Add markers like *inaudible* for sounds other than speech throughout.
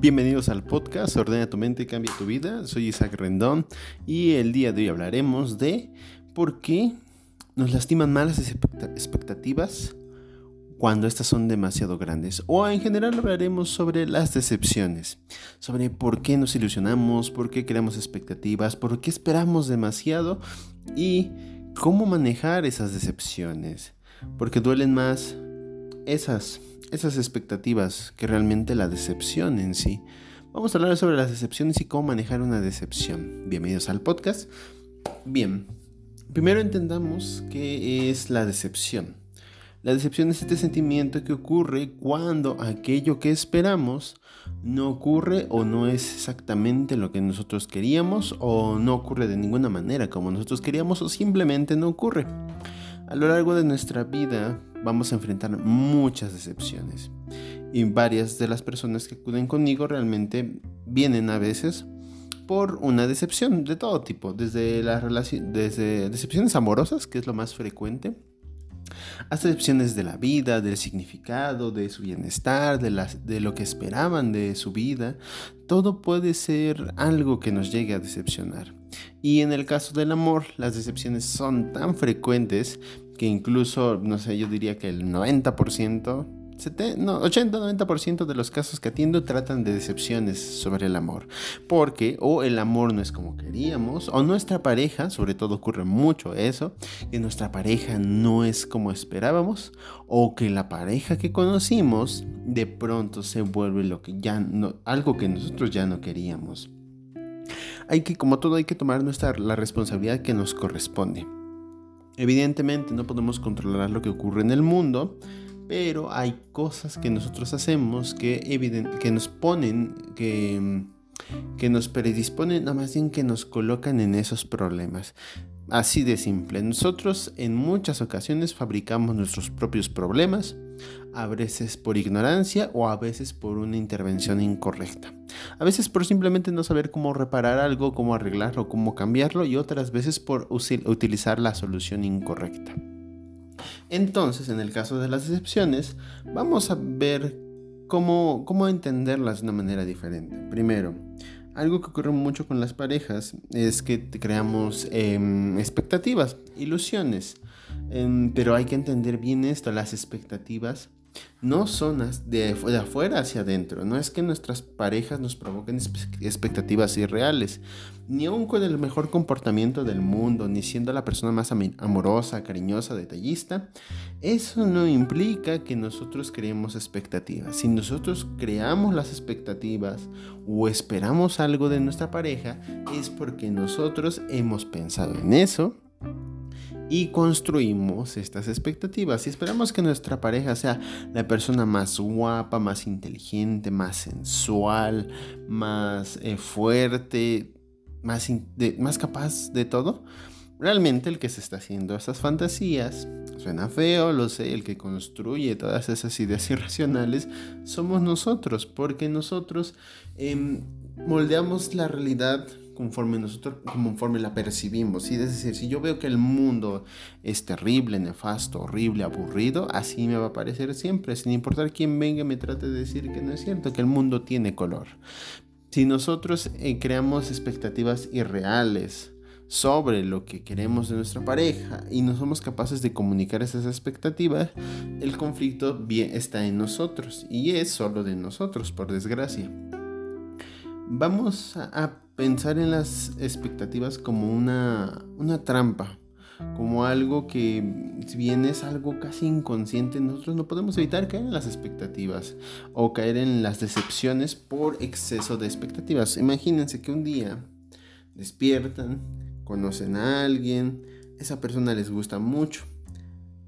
Bienvenidos al podcast Ordena tu mente, cambia tu vida. Soy Isaac Rendón y el día de hoy hablaremos de por qué nos lastiman malas expectativas cuando estas son demasiado grandes. O en general hablaremos sobre las decepciones, sobre por qué nos ilusionamos, por qué creamos expectativas, por qué esperamos demasiado y cómo manejar esas decepciones. Porque duelen más esas esas expectativas que realmente la decepción en sí. Vamos a hablar sobre las decepciones y cómo manejar una decepción. Bienvenidos al podcast. Bien, primero entendamos qué es la decepción. La decepción es este sentimiento que ocurre cuando aquello que esperamos no ocurre o no es exactamente lo que nosotros queríamos o no ocurre de ninguna manera como nosotros queríamos o simplemente no ocurre. A lo largo de nuestra vida vamos a enfrentar muchas decepciones. Y varias de las personas que acuden conmigo realmente vienen a veces por una decepción de todo tipo, desde, la desde decepciones amorosas, que es lo más frecuente, hasta decepciones de la vida, del significado, de su bienestar, de, de lo que esperaban de su vida. Todo puede ser algo que nos llegue a decepcionar. Y en el caso del amor, las decepciones son tan frecuentes que incluso, no sé, yo diría que el 90%, no, 80-90% de los casos que atiendo tratan de decepciones sobre el amor. Porque o el amor no es como queríamos, o nuestra pareja, sobre todo ocurre mucho eso, que nuestra pareja no es como esperábamos, o que la pareja que conocimos de pronto se vuelve lo que ya no, algo que nosotros ya no queríamos. Hay que, como todo, hay que tomar nuestra, la responsabilidad que nos corresponde. Evidentemente no podemos controlar lo que ocurre en el mundo, pero hay cosas que nosotros hacemos que, que nos ponen, que, que nos predisponen, nada más bien que nos colocan en esos problemas. Así de simple. Nosotros en muchas ocasiones fabricamos nuestros propios problemas, a veces por ignorancia o a veces por una intervención incorrecta. A veces por simplemente no saber cómo reparar algo, cómo arreglarlo, cómo cambiarlo y otras veces por utilizar la solución incorrecta. Entonces, en el caso de las decepciones, vamos a ver cómo, cómo entenderlas de una manera diferente. Primero, algo que ocurre mucho con las parejas es que creamos em, expectativas, ilusiones. Em, pero hay que entender bien esto, las expectativas no son de, de, afuera hacia adentro. No es que nuestras parejas nos provoquen expectativas irreales. Ni aun con el mejor comportamiento del mundo, ni siendo la persona más amorosa, cariñosa, detallista, eso no implica que nosotros creemos expectativas. Si nosotros creamos las expectativas o esperamos algo de nuestra pareja, es porque nosotros hemos pensado en eso y construimos estas expectativas y esperamos que nuestra pareja sea la persona más guapa, más inteligente, más sensual, más eh, fuerte, más, más capaz de todo. Realmente el que se está haciendo esas fantasías, suena feo, lo sé, el que construye todas esas ideas irracionales somos nosotros, porque nosotros em, moldeamos la realidad conforme nosotros, conforme la percibimos. ¿sí? Es decir, si yo veo que el mundo es terrible, nefasto, horrible, aburrido, así me va a parecer siempre, sin importar quién venga y me trate de decir que no es cierto, que el mundo tiene color. Si nosotros eh, creamos expectativas irreales, sobre lo que queremos de nuestra pareja y no somos capaces de comunicar esas expectativas, el conflicto está en nosotros y es solo de nosotros, por desgracia. Vamos a pensar en las expectativas como una, una trampa, como algo que si bien es algo casi inconsciente, nosotros no podemos evitar caer en las expectativas o caer en las decepciones por exceso de expectativas. Imagínense que un día despiertan, conocen a alguien, esa persona les gusta mucho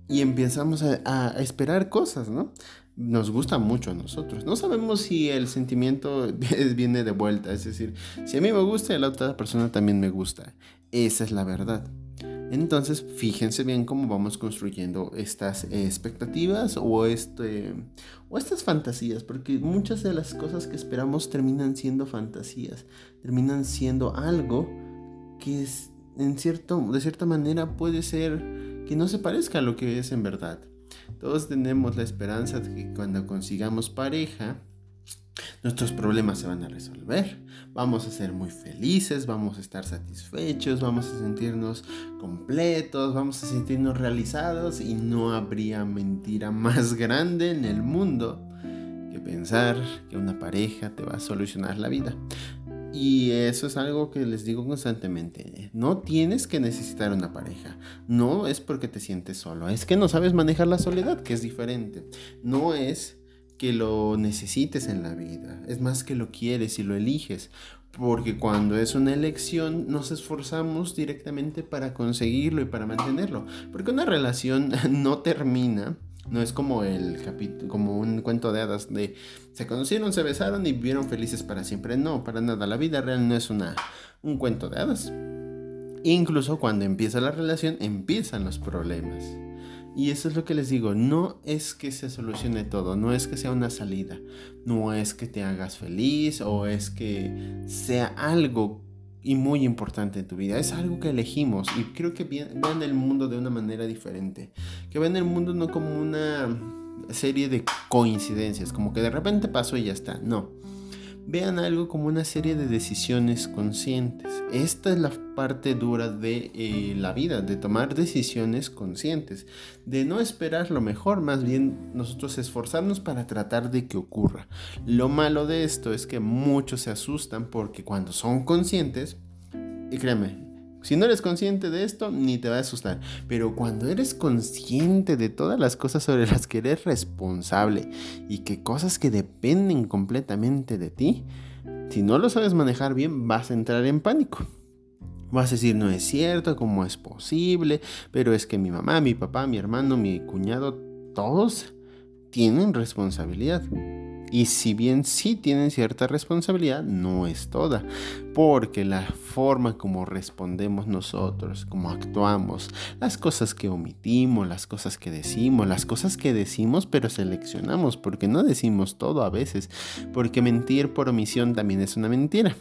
y empezamos a, a esperar cosas, ¿no? Nos gusta mucho a nosotros. No sabemos si el sentimiento *laughs* viene de vuelta, es decir, si a mí me gusta, a la otra persona también me gusta. Esa es la verdad. Entonces, fíjense bien cómo vamos construyendo estas expectativas o, este, o estas fantasías, porque muchas de las cosas que esperamos terminan siendo fantasías, terminan siendo algo que en cierto, de cierta manera puede ser que no se parezca a lo que es en verdad. Todos tenemos la esperanza de que cuando consigamos pareja, nuestros problemas se van a resolver, vamos a ser muy felices, vamos a estar satisfechos, vamos a sentirnos completos, vamos a sentirnos realizados y no habría mentira más grande en el mundo que pensar que una pareja te va a solucionar la vida. Y eso es algo que les digo constantemente. No tienes que necesitar una pareja. No es porque te sientes solo. Es que no sabes manejar la soledad, que es diferente. No es que lo necesites en la vida. Es más que lo quieres y lo eliges. Porque cuando es una elección nos esforzamos directamente para conseguirlo y para mantenerlo. Porque una relación *laughs* no termina no es como el capítulo, como un cuento de hadas de se conocieron, se besaron y vivieron felices para siempre. No, para nada. La vida real no es una, un cuento de hadas. Incluso cuando empieza la relación, empiezan los problemas. Y eso es lo que les digo, no es que se solucione todo, no es que sea una salida, no es que te hagas feliz o es que sea algo y muy importante en tu vida. Es algo que elegimos y creo que vean el mundo de una manera diferente. Que vean el mundo no como una serie de coincidencias, como que de repente pasó y ya está. No vean algo como una serie de decisiones conscientes. Esta es la parte dura de eh, la vida, de tomar decisiones conscientes, de no esperar lo mejor, más bien nosotros esforzarnos para tratar de que ocurra. Lo malo de esto es que muchos se asustan porque cuando son conscientes, y créeme, si no eres consciente de esto, ni te va a asustar. Pero cuando eres consciente de todas las cosas sobre las que eres responsable y que cosas que dependen completamente de ti, si no lo sabes manejar bien, vas a entrar en pánico. Vas a decir, no es cierto, ¿cómo es posible? Pero es que mi mamá, mi papá, mi hermano, mi cuñado, todos tienen responsabilidad. Y si bien sí tienen cierta responsabilidad, no es toda, porque la forma como respondemos nosotros, como actuamos, las cosas que omitimos, las cosas que decimos, las cosas que decimos pero seleccionamos, porque no decimos todo a veces, porque mentir por omisión también es una mentira.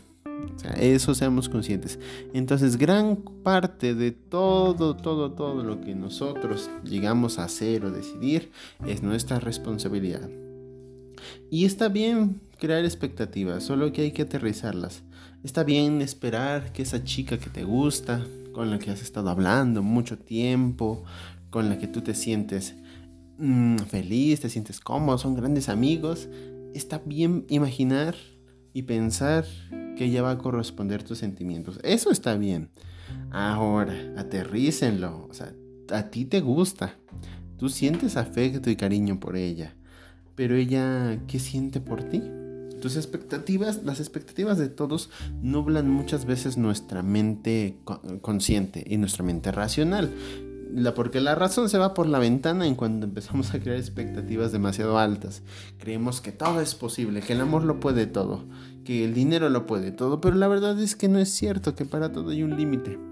Eso seamos conscientes. Entonces, gran parte de todo, todo, todo lo que nosotros llegamos a hacer o decidir es nuestra responsabilidad. Y está bien crear expectativas, solo que hay que aterrizarlas. Está bien esperar que esa chica que te gusta, con la que has estado hablando mucho tiempo, con la que tú te sientes mm, feliz, te sientes cómodo, son grandes amigos, está bien imaginar y pensar que ella va a corresponder tus sentimientos. Eso está bien. Ahora, aterrícenlo. O sea, a ti te gusta. Tú sientes afecto y cariño por ella pero ella, ¿qué siente por ti? Tus expectativas, las expectativas de todos nublan muchas veces nuestra mente consciente y nuestra mente racional. La, porque la razón se va por la ventana en cuando empezamos a crear expectativas demasiado altas. Creemos que todo es posible, que el amor lo puede todo, que el dinero lo puede todo, pero la verdad es que no es cierto, que para todo hay un límite.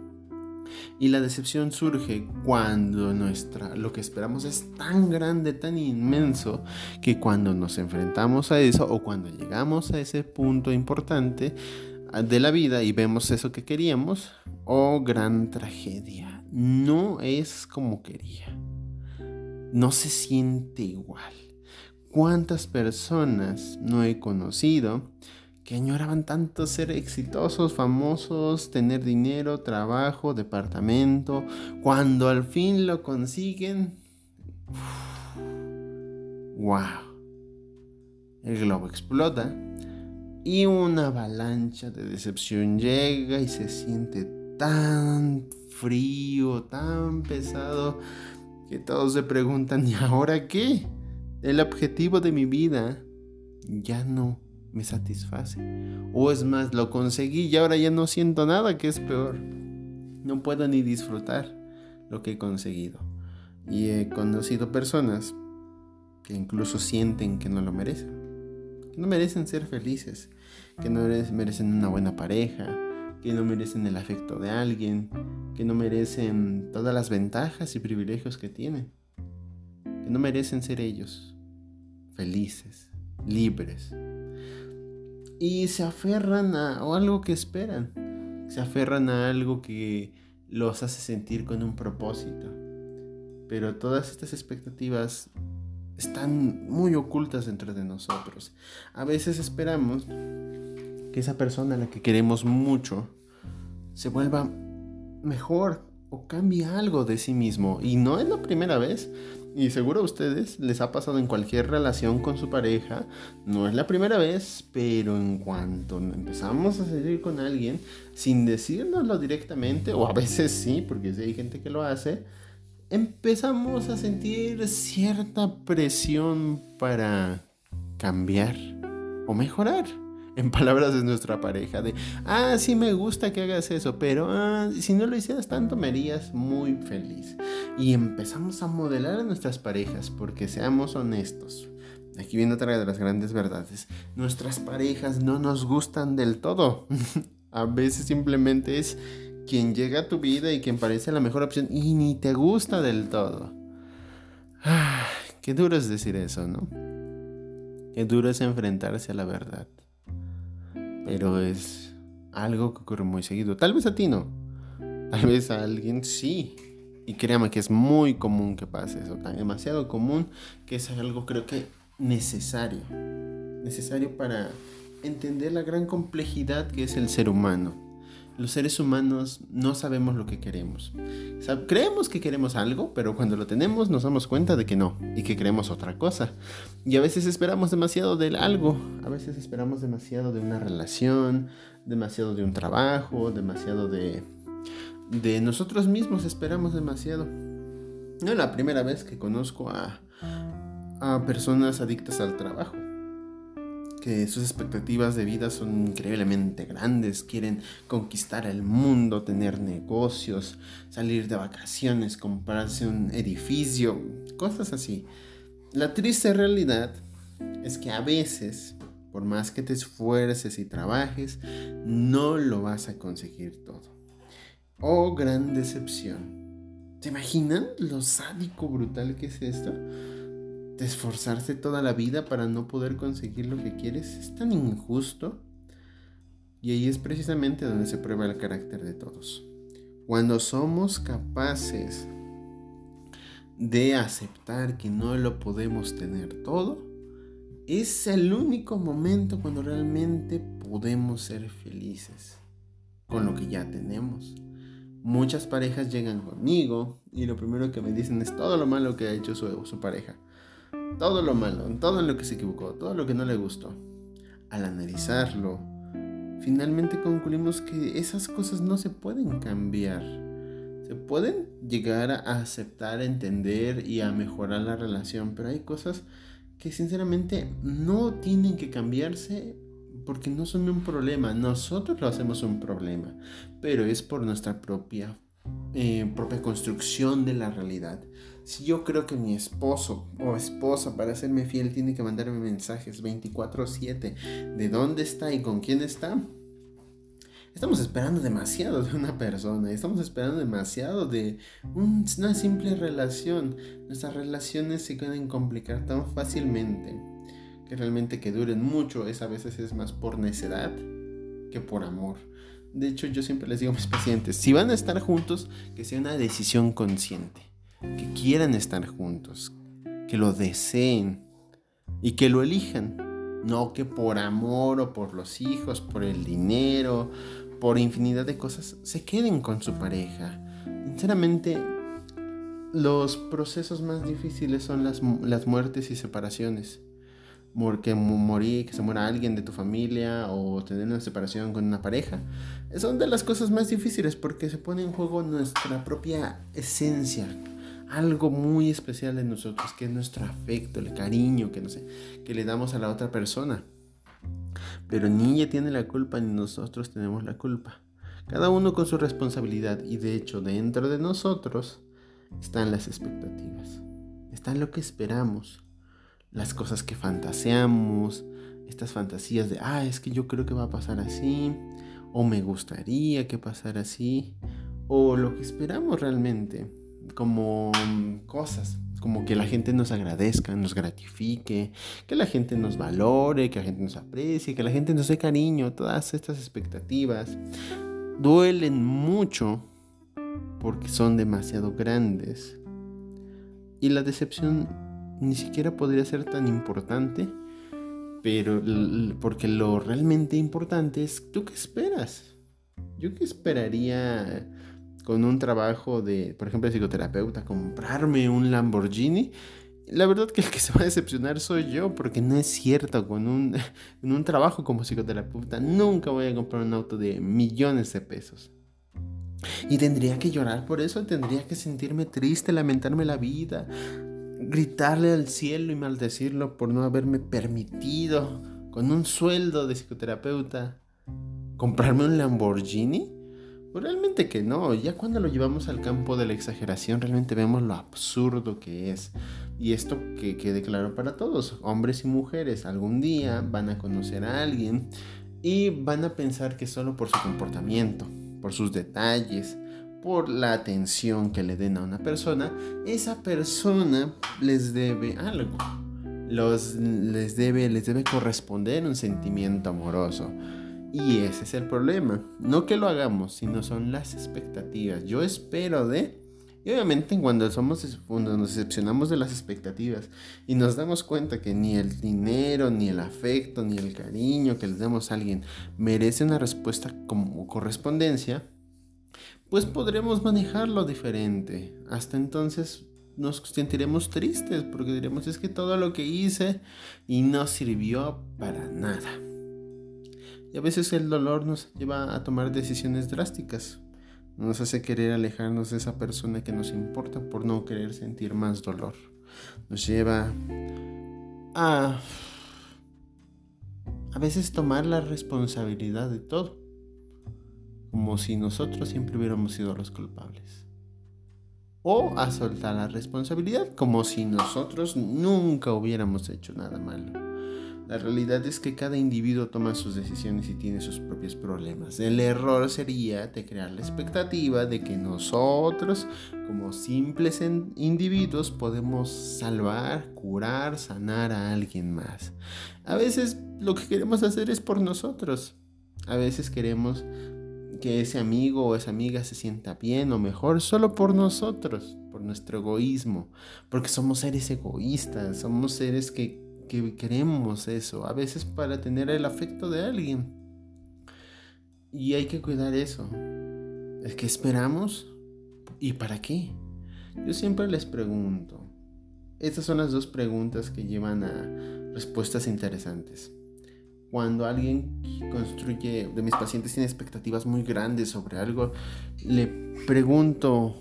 Y la decepción surge cuando nuestra, lo que esperamos es tan grande, tan inmenso, que cuando nos enfrentamos a eso o cuando llegamos a ese punto importante de la vida y vemos eso que queríamos, oh gran tragedia, no es como quería, no se siente igual. ¿Cuántas personas no he conocido? Que añoraban tanto ser exitosos, famosos, tener dinero, trabajo, departamento, cuando al fin lo consiguen, wow, el globo explota y una avalancha de decepción llega y se siente tan frío, tan pesado, que todos se preguntan, ¿y ahora qué? El objetivo de mi vida ya no me satisface. O es más, lo conseguí y ahora ya no siento nada, que es peor. No puedo ni disfrutar lo que he conseguido. Y he conocido personas que incluso sienten que no lo merecen. Que no merecen ser felices. Que no merecen una buena pareja. Que no merecen el afecto de alguien. Que no merecen todas las ventajas y privilegios que tienen. Que no merecen ser ellos. Felices. Libres y se aferran a algo que esperan. Se aferran a algo que los hace sentir con un propósito. Pero todas estas expectativas están muy ocultas dentro de nosotros. A veces esperamos que esa persona a la que queremos mucho se vuelva mejor o cambie algo de sí mismo. Y no es la primera vez. Y seguro a ustedes les ha pasado en cualquier relación con su pareja. No es la primera vez, pero en cuanto empezamos a salir con alguien, sin decírnoslo directamente, o a veces sí, porque hay gente que lo hace, empezamos a sentir cierta presión para cambiar o mejorar en palabras de nuestra pareja, de, ah, sí me gusta que hagas eso, pero ah, si no lo hicieras tanto me harías muy feliz. Y empezamos a modelar a nuestras parejas, porque seamos honestos. Aquí viene otra de las grandes verdades. Nuestras parejas no nos gustan del todo. *laughs* a veces simplemente es quien llega a tu vida y quien parece la mejor opción y ni te gusta del todo. Ah, qué duro es decir eso, ¿no? Qué duro es enfrentarse a la verdad pero es algo que ocurre muy seguido. Tal vez a ti no, tal vez a alguien sí. Y créame que es muy común que pase eso, tan demasiado común que es algo creo que necesario. Necesario para entender la gran complejidad que es el ser humano los seres humanos no sabemos lo que queremos. creemos que queremos algo, pero cuando lo tenemos nos damos cuenta de que no y que queremos otra cosa. Y a veces esperamos demasiado del algo, a veces esperamos demasiado de una relación, demasiado de un trabajo, demasiado de nosotros mismos esperamos demasiado. No es la primera vez que conozco a personas adictas al trabajo que sus expectativas de vida son increíblemente grandes, quieren conquistar el mundo, tener negocios, salir de vacaciones, comprarse un edificio, cosas así. La triste realidad es que a veces, por más que te esfuerces y trabajes, no lo vas a conseguir todo. Oh, gran decepción. ¿Se imaginan lo sádico brutal que es esto? Esforzarse toda la vida para no poder conseguir lo que quieres es tan injusto. Y ahí es precisamente donde se prueba el carácter de todos. Cuando somos capaces de aceptar que no lo podemos tener todo, es el único momento cuando realmente podemos ser felices con lo que ya tenemos. Muchas parejas llegan conmigo y lo primero que me dicen es todo lo malo que ha hecho su, su pareja todo lo malo, todo lo que se equivocó, todo lo que no le gustó. Al analizarlo, finalmente concluimos que esas cosas no se pueden cambiar. Se pueden llegar a aceptar, entender y a mejorar la relación, pero hay cosas que sinceramente no tienen que cambiarse porque no son un problema. Nosotros lo hacemos un problema, pero es por nuestra propia, eh, propia construcción de la realidad. Si yo creo que mi esposo o esposa para serme fiel tiene que mandarme mensajes 24/7 de dónde está y con quién está, estamos esperando demasiado de una persona, estamos esperando demasiado de una simple relación. Nuestras relaciones se pueden complicar tan fácilmente que realmente que duren mucho es a veces es más por necedad que por amor. De hecho, yo siempre les digo a mis pacientes, si van a estar juntos, que sea una decisión consciente que quieran estar juntos, que lo deseen y que lo elijan. No que por amor o por los hijos, por el dinero, por infinidad de cosas, se queden con su pareja. Sinceramente, los procesos más difíciles son las, las muertes y separaciones. Porque morir, que se muera alguien de tu familia o tener una separación con una pareja. Son de las cosas más difíciles porque se pone en juego nuestra propia esencia, algo muy especial en nosotros, que es nuestro afecto, el cariño que, no sé, que le damos a la otra persona. Pero ni ella tiene la culpa ni nosotros tenemos la culpa. Cada uno con su responsabilidad y de hecho dentro de nosotros están las expectativas. Está lo que esperamos, las cosas que fantaseamos, estas fantasías de, ah, es que yo creo que va a pasar así, o me gustaría que pasara así, o lo que esperamos realmente como cosas, como que la gente nos agradezca, nos gratifique, que la gente nos valore, que la gente nos aprecie, que la gente nos dé cariño, todas estas expectativas duelen mucho porque son demasiado grandes. Y la decepción ni siquiera podría ser tan importante, pero porque lo realmente importante es tú qué esperas. Yo qué esperaría con un trabajo de, por ejemplo, de psicoterapeuta, comprarme un Lamborghini. La verdad que el que se va a decepcionar soy yo, porque no es cierto, con un, *laughs* un trabajo como psicoterapeuta nunca voy a comprar un auto de millones de pesos. Y tendría que llorar por eso, tendría que sentirme triste, lamentarme la vida, gritarle al cielo y maldecirlo por no haberme permitido, con un sueldo de psicoterapeuta, comprarme un Lamborghini. Pues realmente que no, ya cuando lo llevamos al campo de la exageración realmente vemos lo absurdo que es. Y esto que quede claro para todos, hombres y mujeres, algún día van a conocer a alguien y van a pensar que solo por su comportamiento, por sus detalles, por la atención que le den a una persona, esa persona les debe algo. Los, les, debe, les debe corresponder un sentimiento amoroso. Y ese es el problema. No que lo hagamos, sino son las expectativas. Yo espero de... Y obviamente cuando, somos, cuando nos decepcionamos de las expectativas y nos damos cuenta que ni el dinero, ni el afecto, ni el cariño que le damos a alguien merece una respuesta como correspondencia, pues podremos manejarlo diferente. Hasta entonces nos sentiremos tristes porque diremos es que todo lo que hice y no sirvió para nada. Y a veces el dolor nos lleva a tomar decisiones drásticas. Nos hace querer alejarnos de esa persona que nos importa por no querer sentir más dolor. Nos lleva a a veces tomar la responsabilidad de todo como si nosotros siempre hubiéramos sido los culpables. O a soltar la responsabilidad, como si nosotros nunca hubiéramos hecho nada malo. La realidad es que cada individuo toma sus decisiones y tiene sus propios problemas. El error sería de crear la expectativa de que nosotros, como simples individuos, podemos salvar, curar, sanar a alguien más. A veces lo que queremos hacer es por nosotros. A veces queremos que ese amigo o esa amiga se sienta bien o mejor solo por nosotros, por nuestro egoísmo, porque somos seres egoístas, somos seres que, que queremos eso, a veces para tener el afecto de alguien. Y hay que cuidar eso. ¿Es que esperamos? ¿Y para qué? Yo siempre les pregunto. Estas son las dos preguntas que llevan a respuestas interesantes cuando alguien construye, de mis pacientes tiene expectativas muy grandes sobre algo, le pregunto,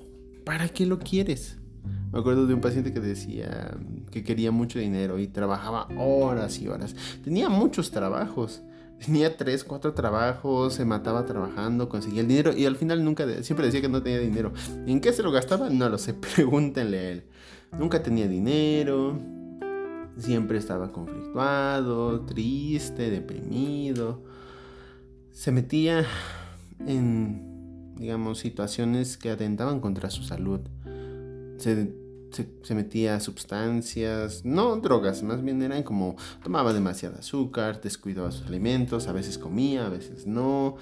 ¿para qué lo quieres? Me acuerdo de un paciente que decía que quería mucho dinero y trabajaba horas y horas. Tenía muchos trabajos. Tenía tres, cuatro trabajos, se mataba trabajando, conseguía el dinero y al final nunca, siempre decía que no tenía dinero. ¿En qué se lo gastaba? No lo sé, *laughs* pregúntenle a él. Nunca tenía dinero, Siempre estaba conflictuado, triste, deprimido. Se metía en, digamos, situaciones que atentaban contra su salud. Se, metía a sustancias, no drogas, más bien eran como tomaba demasiado azúcar, descuidaba sus alimentos, a veces comía, a veces no.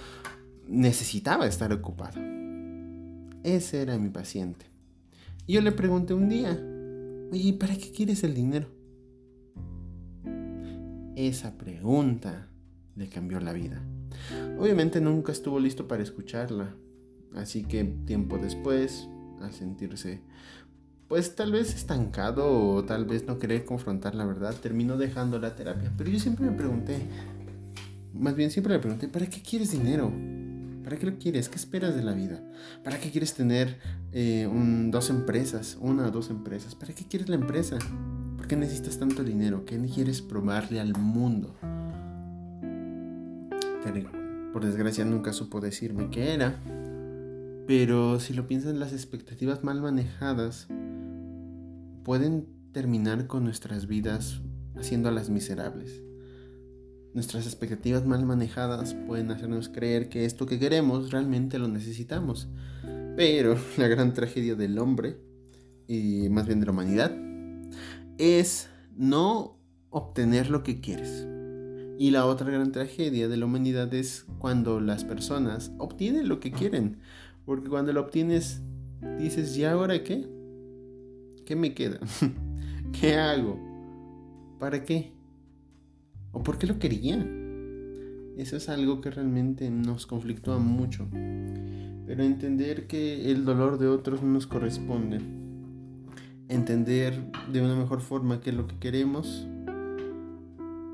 Necesitaba estar ocupado. Ese era mi paciente. Y yo le pregunté un día, oye, ¿para qué quieres el dinero? Esa pregunta le cambió la vida. Obviamente nunca estuvo listo para escucharla, así que tiempo después, al sentirse pues tal vez estancado o tal vez no querer confrontar la verdad, terminó dejando la terapia. Pero yo siempre me pregunté, más bien siempre le pregunté, ¿para qué quieres dinero? ¿Para qué lo quieres? ¿Qué esperas de la vida? ¿Para qué quieres tener eh, dos empresas? Una o dos empresas. ¿Para qué quieres la empresa? ¿Por qué necesitas tanto dinero? ¿Qué quieres probarle al mundo? Por desgracia nunca supo decirme qué era. Pero si lo piensas, las expectativas mal manejadas pueden terminar con nuestras vidas haciéndolas miserables. Nuestras expectativas mal manejadas pueden hacernos creer que esto que queremos realmente lo necesitamos. Pero *laughs* la gran tragedia del hombre, y más bien de la humanidad, es no obtener lo que quieres. Y la otra gran tragedia de la humanidad es cuando las personas obtienen lo que quieren. Porque cuando lo obtienes, dices, ¿y ahora qué? ¿Qué me queda? *laughs* ¿Qué hago? ¿Para qué? ¿O por qué lo quería? Eso es algo que realmente nos conflictúa mucho. Pero entender que el dolor de otros no nos corresponde. Entender de una mejor forma que lo que queremos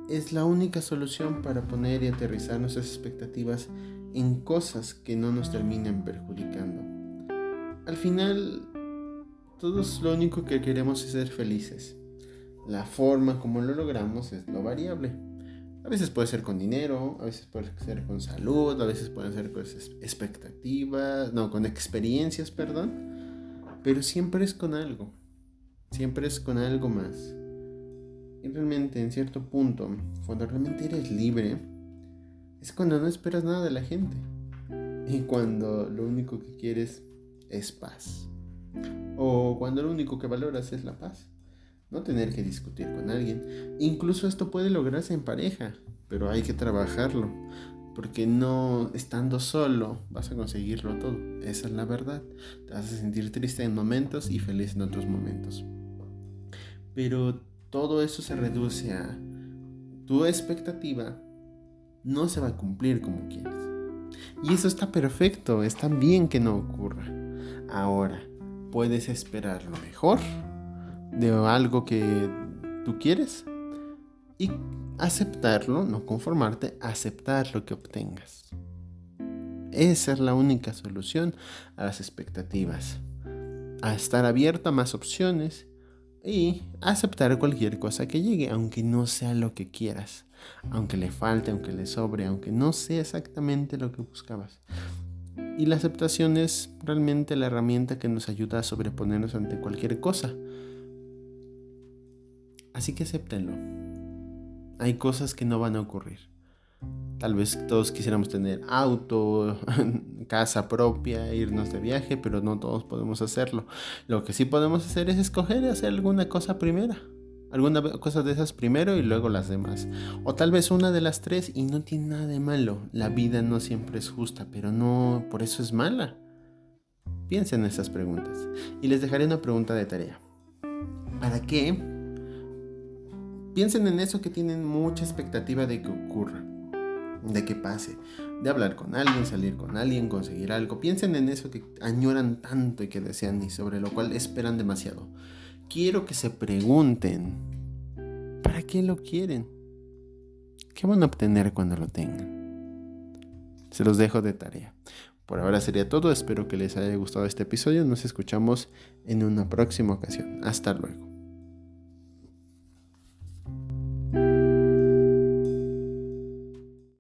es la única solución para poner y aterrizar nuestras expectativas en cosas que no nos terminen perjudicando. Al final, todos lo único que queremos es ser felices. La forma como lo logramos es lo variable. A veces puede ser con dinero, a veces puede ser con salud, a veces pueden ser con expectativas, no, con experiencias, perdón. Pero siempre es con algo. Siempre es con algo más. Y realmente, en cierto punto, cuando realmente eres libre, es cuando no esperas nada de la gente. Y cuando lo único que quieres es paz. O cuando lo único que valoras es la paz. No tener que discutir con alguien. Incluso esto puede lograrse en pareja, pero hay que trabajarlo. Porque no estando solo vas a conseguirlo todo. Esa es la verdad. Te vas a sentir triste en momentos y feliz en otros momentos. Pero todo eso se reduce a tu expectativa no se va a cumplir como quieres. Y eso está perfecto, está bien que no ocurra. Ahora, puedes esperar lo mejor de algo que tú quieres y aceptarlo, no conformarte, aceptar lo que obtengas. Esa es la única solución a las expectativas. A estar abierto a más opciones y aceptar cualquier cosa que llegue, aunque no sea lo que quieras, aunque le falte, aunque le sobre, aunque no sea exactamente lo que buscabas. Y la aceptación es realmente la herramienta que nos ayuda a sobreponernos ante cualquier cosa. Así que acéptenlo. Hay cosas que no van a ocurrir. Tal vez todos quisiéramos tener auto, *laughs* casa propia, irnos de viaje, pero no todos podemos hacerlo. Lo que sí podemos hacer es escoger hacer alguna cosa primera. Alguna cosa de esas primero y luego las demás. O tal vez una de las tres y no tiene nada de malo. La vida no siempre es justa, pero no por eso es mala. Piensen en esas preguntas. Y les dejaré una pregunta de tarea. ¿Para qué? Piensen en eso que tienen mucha expectativa de que ocurra de que pase, de hablar con alguien, salir con alguien, conseguir algo. Piensen en eso que añoran tanto y que desean y sobre lo cual esperan demasiado. Quiero que se pregunten, ¿para qué lo quieren? ¿Qué van a obtener cuando lo tengan? Se los dejo de tarea. Por ahora sería todo, espero que les haya gustado este episodio, nos escuchamos en una próxima ocasión. Hasta luego.